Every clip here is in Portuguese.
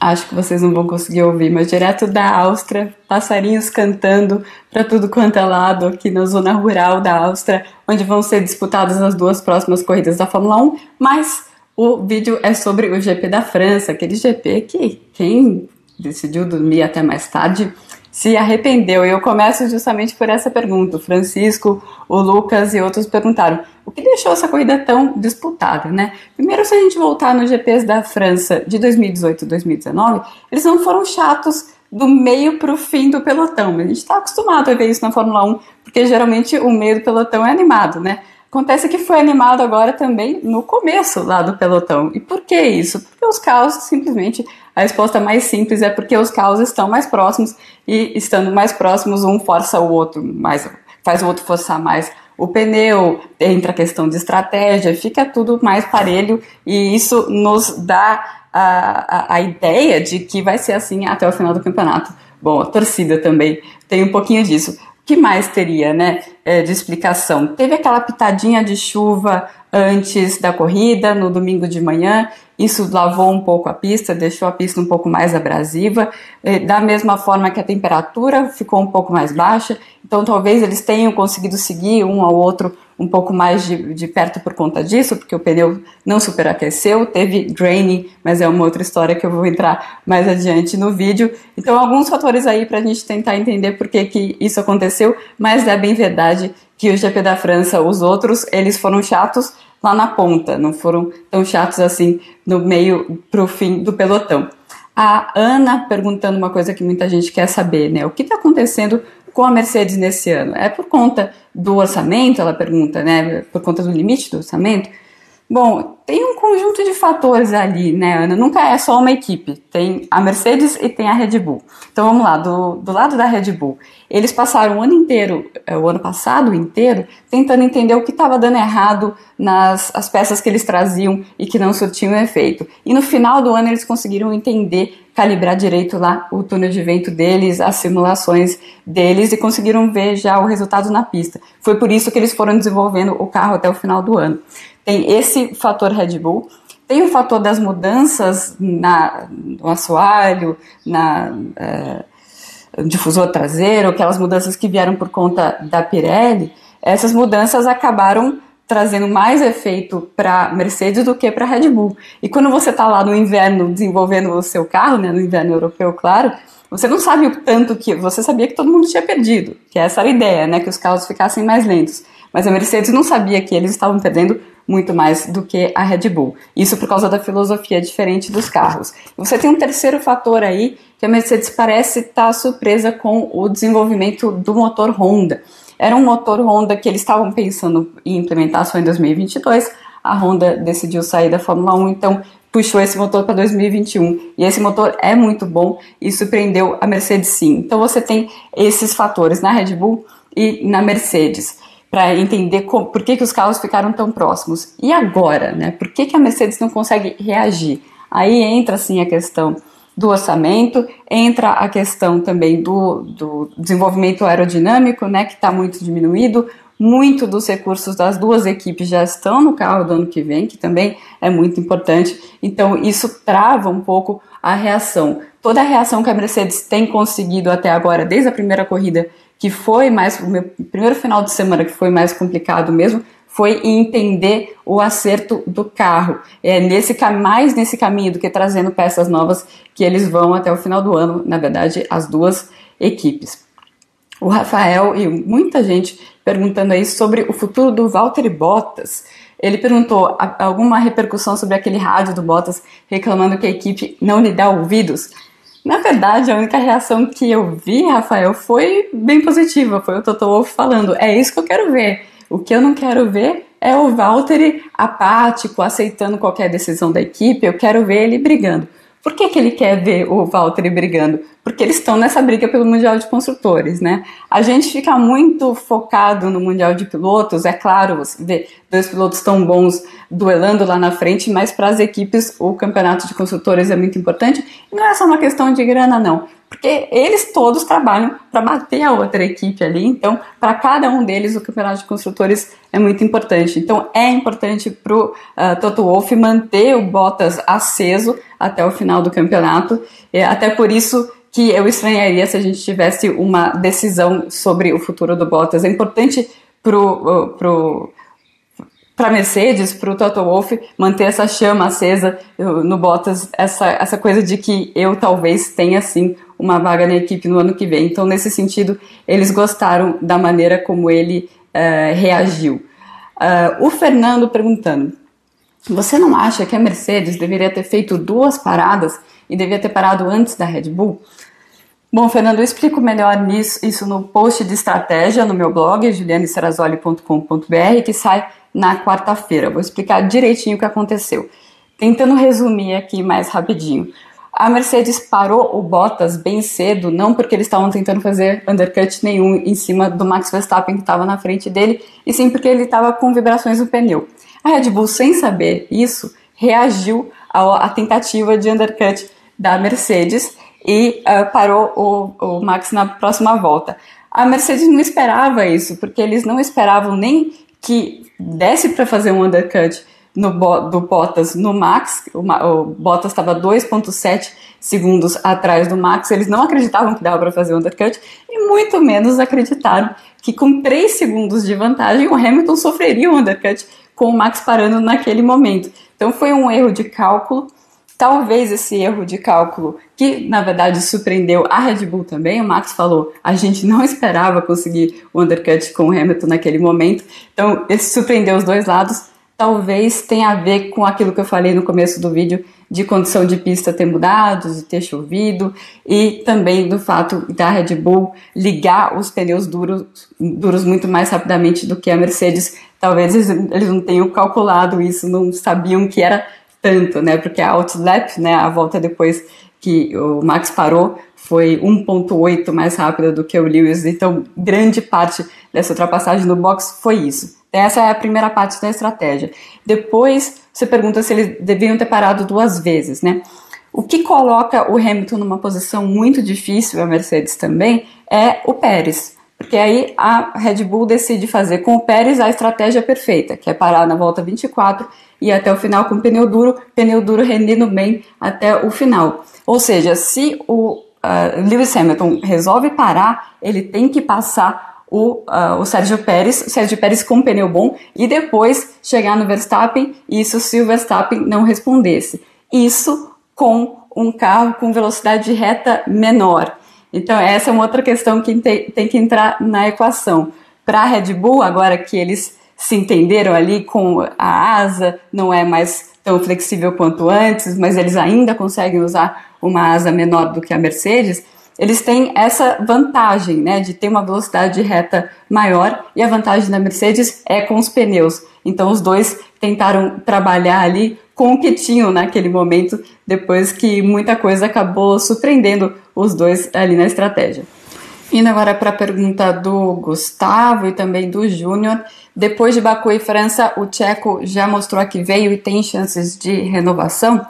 acho que vocês não vão conseguir ouvir, mas direto da Áustria, passarinhos cantando para tudo quanto é lado aqui na zona rural da Áustria, onde vão ser disputadas as duas próximas corridas da Fórmula 1, mas o vídeo é sobre o GP da França, aquele GP que quem decidiu dormir até mais tarde se arrependeu. E eu começo justamente por essa pergunta. O Francisco, o Lucas e outros perguntaram: o que deixou essa corrida tão disputada, né? Primeiro, se a gente voltar nos GPs da França de 2018 e 2019, eles não foram chatos do meio para o fim do pelotão. A gente está acostumado a ver isso na Fórmula 1, porque geralmente o meio do pelotão é animado, né? Acontece que foi animado agora também no começo lá do pelotão. E por que isso? Porque os carros simplesmente a resposta mais simples é porque os carros estão mais próximos e estando mais próximos um força o outro mais, faz o outro forçar mais o pneu, entra a questão de estratégia, fica tudo mais parelho e isso nos dá a, a, a ideia de que vai ser assim até o final do campeonato. Bom, a torcida também tem um pouquinho disso que mais teria, né, é, de explicação? Teve aquela pitadinha de chuva antes da corrida, no domingo de manhã, isso lavou um pouco a pista, deixou a pista um pouco mais abrasiva, eh, da mesma forma que a temperatura ficou um pouco mais baixa, então talvez eles tenham conseguido seguir um ao outro um pouco mais de, de perto por conta disso, porque o pneu não superaqueceu, teve draining, mas é uma outra história que eu vou entrar mais adiante no vídeo. Então, alguns fatores aí para a gente tentar entender por que, que isso aconteceu, mas é bem verdade que o GP da França, os outros, eles foram chatos, lá na ponta, não foram tão chatos assim no meio para o fim do pelotão. A Ana perguntando uma coisa que muita gente quer saber, né? O que está acontecendo com a Mercedes nesse ano? É por conta do orçamento? Ela pergunta, né? Por conta do limite do orçamento? Bom, tem um conjunto de fatores ali, né, Ana? Nunca é só uma equipe. Tem a Mercedes e tem a Red Bull. Então vamos lá, do, do lado da Red Bull. Eles passaram o ano inteiro, é, o ano passado inteiro, tentando entender o que estava dando errado nas as peças que eles traziam e que não surtiam efeito. E no final do ano eles conseguiram entender, calibrar direito lá o túnel de vento deles, as simulações deles e conseguiram ver já o resultado na pista. Foi por isso que eles foram desenvolvendo o carro até o final do ano. Tem esse fator Red Bull, tem o fator das mudanças na, no assoalho, na é, difusor traseiro, aquelas mudanças que vieram por conta da Pirelli. Essas mudanças acabaram trazendo mais efeito para Mercedes do que para Red Bull. E quando você está lá no inverno desenvolvendo o seu carro, né, no inverno europeu, claro, você não sabe o tanto que você sabia que todo mundo tinha perdido, que essa era a ideia, né, que os carros ficassem mais lentos. Mas a Mercedes não sabia que eles estavam perdendo muito mais do que a Red Bull. Isso por causa da filosofia diferente dos carros. Você tem um terceiro fator aí, que a Mercedes parece estar tá surpresa com o desenvolvimento do motor Honda. Era um motor Honda que eles estavam pensando em implementar só em 2022. A Honda decidiu sair da Fórmula 1, então puxou esse motor para 2021. E esse motor é muito bom e surpreendeu a Mercedes sim. Então você tem esses fatores na Red Bull e na Mercedes para entender como, por que, que os carros ficaram tão próximos. E agora, né? Por que, que a Mercedes não consegue reagir? Aí entra assim a questão do orçamento, entra a questão também do, do desenvolvimento aerodinâmico, né, que está muito diminuído. Muito dos recursos das duas equipes já estão no carro do ano que vem, que também é muito importante. Então, isso trava um pouco a reação. Toda a reação que a Mercedes tem conseguido até agora, desde a primeira corrida, que foi mais, o meu primeiro final de semana que foi mais complicado mesmo, foi entender o acerto do carro. É nesse mais nesse caminho do que trazendo peças novas que eles vão até o final do ano, na verdade, as duas equipes. O Rafael e muita gente perguntando aí sobre o futuro do Valtteri Bottas. Ele perguntou alguma repercussão sobre aquele rádio do Bottas reclamando que a equipe não lhe dá ouvidos. Na verdade, a única reação que eu vi, Rafael, foi bem positiva. Foi o Toto Wolff falando: é isso que eu quero ver. O que eu não quero ver é o Valtteri apático, aceitando qualquer decisão da equipe, eu quero ver ele brigando. Por que, que ele quer ver o Valtteri brigando? Porque eles estão nessa briga pelo Mundial de Construtores, né? A gente fica muito focado no Mundial de Pilotos, é claro, você vê dois pilotos tão bons duelando lá na frente, mas para as equipes o Campeonato de Construtores é muito importante. E não é só uma questão de grana, não porque eles todos trabalham para bater a outra equipe ali. Então, para cada um deles, o campeonato de construtores é muito importante. Então, é importante para o uh, Toto Wolff manter o Bottas aceso até o final do campeonato. E até por isso que eu estranharia se a gente tivesse uma decisão sobre o futuro do Bottas. É importante para uh, pro, para Mercedes, para o Toto Wolff, manter essa chama acesa no Bottas, essa, essa coisa de que eu talvez tenha sim uma vaga na equipe no ano que vem. Então, nesse sentido, eles gostaram da maneira como ele uh, reagiu. Uh, o Fernando perguntando: você não acha que a Mercedes deveria ter feito duas paradas e devia ter parado antes da Red Bull? Bom, Fernando, eu explico melhor nisso, isso no post de estratégia no meu blog, julianeserazoli.com.br, que sai na quarta-feira. Vou explicar direitinho o que aconteceu. Tentando resumir aqui mais rapidinho. A Mercedes parou o Bottas bem cedo, não porque eles estavam tentando fazer undercut nenhum em cima do Max Verstappen que estava na frente dele, e sim porque ele estava com vibrações no pneu. A Red Bull, sem saber isso, reagiu à tentativa de undercut da Mercedes e uh, parou o, o Max na próxima volta. A Mercedes não esperava isso, porque eles não esperavam nem que desse para fazer um undercut no, do Bottas no Max, o, o Bottas estava 2,7 segundos atrás do Max, eles não acreditavam que dava para fazer o undercut e muito menos acreditaram que com 3 segundos de vantagem o Hamilton sofreria o undercut com o Max parando naquele momento. Então foi um erro de cálculo. Talvez esse erro de cálculo, que na verdade surpreendeu a Red Bull também, o Max falou, a gente não esperava conseguir o undercut com o Hamilton naquele momento, então esse surpreendeu os dois lados talvez tenha a ver com aquilo que eu falei no começo do vídeo de condição de pista ter mudado, de ter chovido e também do fato da Red Bull ligar os pneus duros, duros muito mais rapidamente do que a Mercedes. Talvez eles, não tenham calculado isso, não sabiam que era tanto, né? Porque a outlap, né, a volta depois que o Max parou, foi 1.8 mais rápida do que o Lewis, então grande parte dessa ultrapassagem no box foi isso. Essa é a primeira parte da estratégia. Depois você pergunta se eles deviam ter parado duas vezes, né? O que coloca o Hamilton numa posição muito difícil, a Mercedes também, é o Pérez. Porque aí a Red Bull decide fazer com o Pérez a estratégia perfeita, que é parar na volta 24 e até o final com pneu duro, pneu duro rendendo bem até o final. Ou seja, se o uh, Lewis Hamilton resolve parar, ele tem que passar o, uh, o Sérgio Pérez, o Sérgio Pérez com um pneu bom, e depois chegar no Verstappen, isso se o Verstappen não respondesse. Isso com um carro com velocidade de reta menor. Então, essa é uma outra questão que tem, tem que entrar na equação. Para a Red Bull, agora que eles se entenderam ali com a asa, não é mais tão flexível quanto antes, mas eles ainda conseguem usar uma asa menor do que a Mercedes eles têm essa vantagem, né, de ter uma velocidade de reta maior e a vantagem da Mercedes é com os pneus. Então os dois tentaram trabalhar ali com o que tinham naquele momento, depois que muita coisa acabou surpreendendo os dois ali na estratégia. Indo agora para a pergunta do Gustavo e também do Júnior. Depois de Baku e França, o Tcheco já mostrou que veio e tem chances de renovação?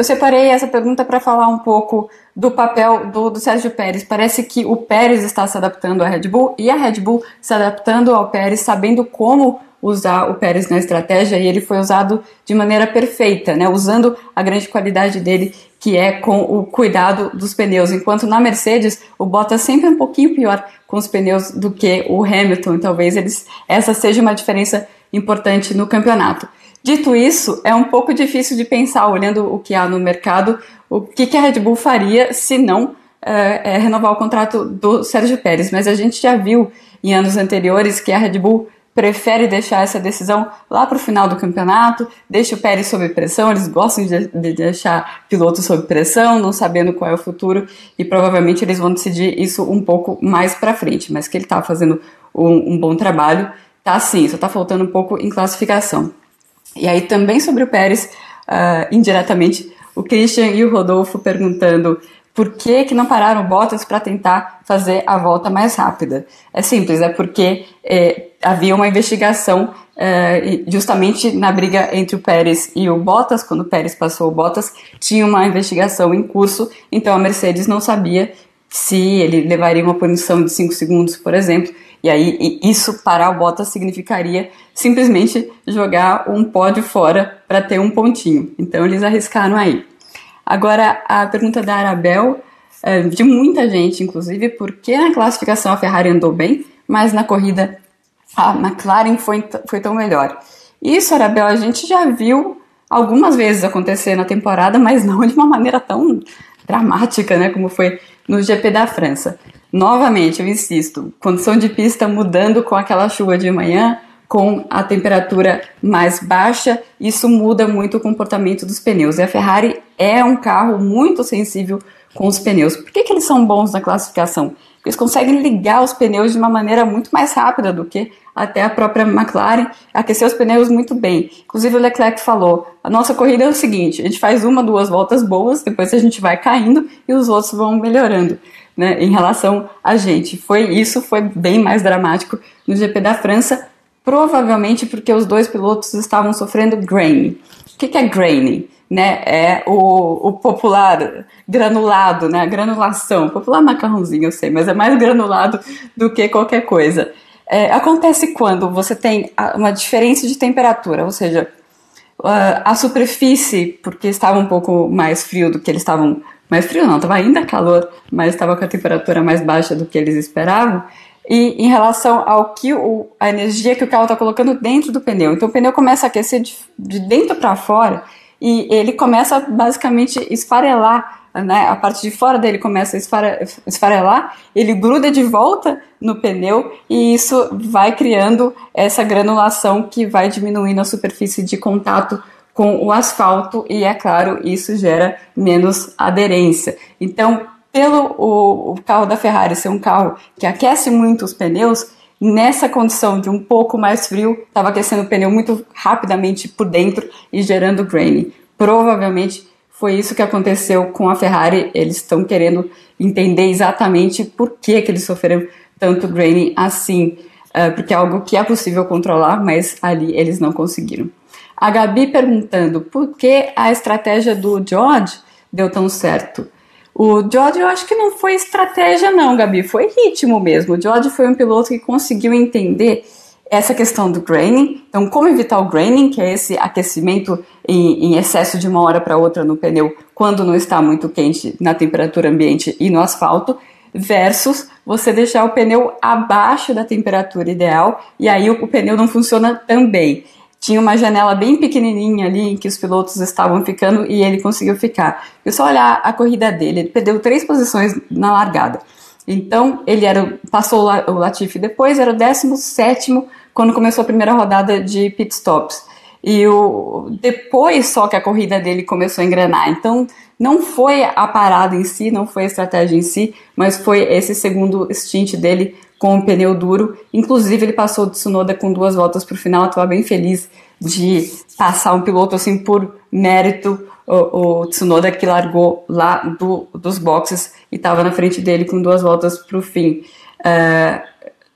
Eu separei essa pergunta para falar um pouco do papel do, do, Sérgio Pérez. Parece que o Pérez está se adaptando à Red Bull e a Red Bull se adaptando ao Pérez, sabendo como usar o Pérez na estratégia e ele foi usado de maneira perfeita, né? usando a grande qualidade dele, que é com o cuidado dos pneus. Enquanto na Mercedes, o Bottas sempre é um pouquinho pior com os pneus do que o Hamilton. Talvez eles, essa seja uma diferença importante no campeonato. Dito isso, é um pouco difícil de pensar, olhando o que há no mercado, o que, que a Red Bull faria se não é, é, renovar o contrato do Sérgio Pérez. Mas a gente já viu em anos anteriores que a Red Bull prefere deixar essa decisão lá para o final do campeonato, deixa o Pérez sob pressão, eles gostam de, de deixar pilotos sob pressão, não sabendo qual é o futuro, e provavelmente eles vão decidir isso um pouco mais para frente, mas que ele está fazendo um, um bom trabalho tá sim, só tá faltando um pouco em classificação. E aí também sobre o Pérez, uh, indiretamente, o Christian e o Rodolfo perguntando por que, que não pararam o Bottas para tentar fazer a volta mais rápida? É simples, é porque havia uma investigação é, justamente na briga entre o Pérez e o Bottas, quando o Pérez passou o Bottas, tinha uma investigação em curso, então a Mercedes não sabia se ele levaria uma punição de 5 segundos, por exemplo, e aí isso parar o Bottas significaria simplesmente jogar um pódio fora para ter um pontinho. Então eles arriscaram aí. Agora, a pergunta da Arabel, é, de muita gente, inclusive, por que na classificação a Ferrari andou bem, mas na corrida a McLaren foi, foi tão melhor? Isso, Arabel, a gente já viu algumas vezes acontecer na temporada, mas não de uma maneira tão dramática, né, como foi no GP da França. Novamente, eu insisto, condição de pista mudando com aquela chuva de manhã, com a temperatura mais baixa, isso muda muito o comportamento dos pneus. E a Ferrari é um carro muito sensível com os pneus. Por que, que eles são bons na classificação? Porque eles conseguem ligar os pneus de uma maneira muito mais rápida do que até a própria McLaren, aquecer os pneus muito bem. Inclusive o Leclerc falou: a nossa corrida é o seguinte, a gente faz uma, duas voltas boas, depois a gente vai caindo e os outros vão melhorando. Né, em relação a gente. Foi isso, foi bem mais dramático no GP da França, provavelmente porque os dois pilotos estavam sofrendo graining. O que, que é graining? Né, é o, o popular granulado, né, a granulação. Popular macarrãozinho, eu sei, mas é mais granulado do que qualquer coisa. É, acontece quando você tem uma diferença de temperatura, ou seja, a superfície, porque estava um pouco mais frio do que eles estavam. Mais frio não, estava ainda calor, mas estava com a temperatura mais baixa do que eles esperavam e em relação ao que o, a energia que o carro está colocando dentro do pneu. Então o pneu começa a aquecer de, de dentro para fora e ele começa basicamente esfarelar, né? A parte de fora dele começa a esfarelar, ele gruda de volta no pneu e isso vai criando essa granulação que vai diminuindo a superfície de contato com o asfalto e é claro isso gera menos aderência. Então pelo o, o carro da Ferrari ser um carro que aquece muito os pneus, nessa condição de um pouco mais frio, estava aquecendo o pneu muito rapidamente por dentro e gerando graining. Provavelmente foi isso que aconteceu com a Ferrari. Eles estão querendo entender exatamente por que, que eles sofreram tanto graining assim, uh, porque é algo que é possível controlar, mas ali eles não conseguiram. A Gabi perguntando por que a estratégia do George deu tão certo. O George eu acho que não foi estratégia não, Gabi, foi ritmo mesmo. O George foi um piloto que conseguiu entender essa questão do graining. Então, como evitar o graining, que é esse aquecimento em, em excesso de uma hora para outra no pneu quando não está muito quente na temperatura ambiente e no asfalto, versus você deixar o pneu abaixo da temperatura ideal e aí o, o pneu não funciona tão bem tinha uma janela bem pequenininha ali em que os pilotos estavam ficando e ele conseguiu ficar. Eu só olhar a corrida dele, ele perdeu três posições na largada. Então, ele era passou o Latifi depois, era o 17 quando começou a primeira rodada de pit stops. E o, depois só que a corrida dele começou a engrenar. Então, não foi a parada em si, não foi a estratégia em si, mas foi esse segundo stint dele com o pneu duro. Inclusive, ele passou o Tsunoda com duas voltas para o final. Estava bem feliz de passar um piloto assim por mérito. O, o Tsunoda que largou lá do, dos boxes e estava na frente dele com duas voltas para o fim. Uh,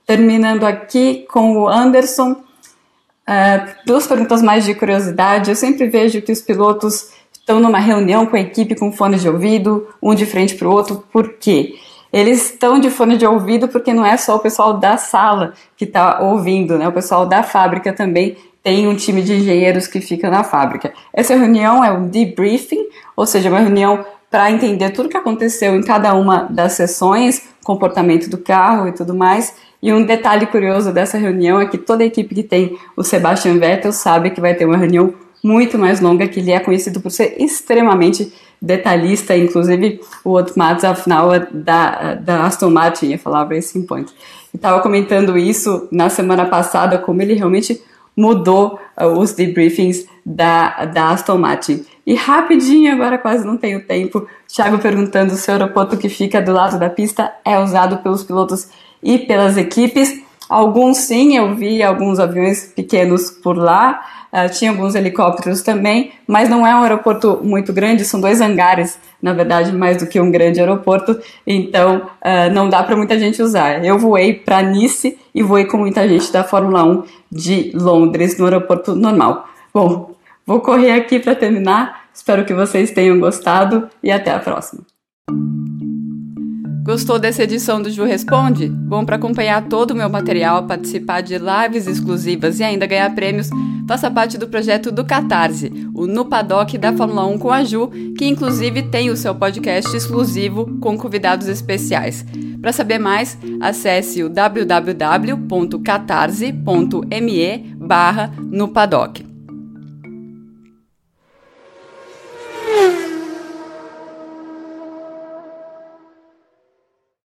terminando aqui com o Anderson. Uh, duas perguntas mais de curiosidade. Eu sempre vejo que os pilotos estão numa reunião com a equipe com fone de ouvido, um de frente para o outro. Por quê? Eles estão de fone de ouvido porque não é só o pessoal da sala que está ouvindo, né? O pessoal da fábrica também tem um time de engenheiros que fica na fábrica. Essa reunião é um debriefing, ou seja, uma reunião para entender tudo o que aconteceu em cada uma das sessões, comportamento do carro e tudo mais. E um detalhe curioso dessa reunião é que toda a equipe que tem o Sebastian Vettel sabe que vai ter uma reunião muito mais longa, que ele é conhecido por ser extremamente detalhista, inclusive o outro Matos, afinal, é da, da Aston Martin, ia falar Racing Point. E estava comentando isso na semana passada, como ele realmente mudou uh, os debriefings da, da Aston Martin. E rapidinho, agora quase não tenho tempo, Thiago perguntando se o aeroporto que fica do lado da pista é usado pelos pilotos e pelas equipes. Alguns sim, eu vi alguns aviões pequenos por lá, uh, tinha alguns helicópteros também, mas não é um aeroporto muito grande, são dois hangares, na verdade, mais do que um grande aeroporto, então uh, não dá para muita gente usar. Eu voei para Nice e voei com muita gente da Fórmula 1 de Londres no aeroporto normal. Bom, vou correr aqui para terminar, espero que vocês tenham gostado e até a próxima. Gostou dessa edição do Ju Responde? Bom, para acompanhar todo o meu material, participar de lives exclusivas e ainda ganhar prêmios, faça parte do projeto do Catarse, o No Paddock da Fórmula 1 com a Ju, que inclusive tem o seu podcast exclusivo com convidados especiais. Para saber mais, acesse o www.catarse.me barra no paddock.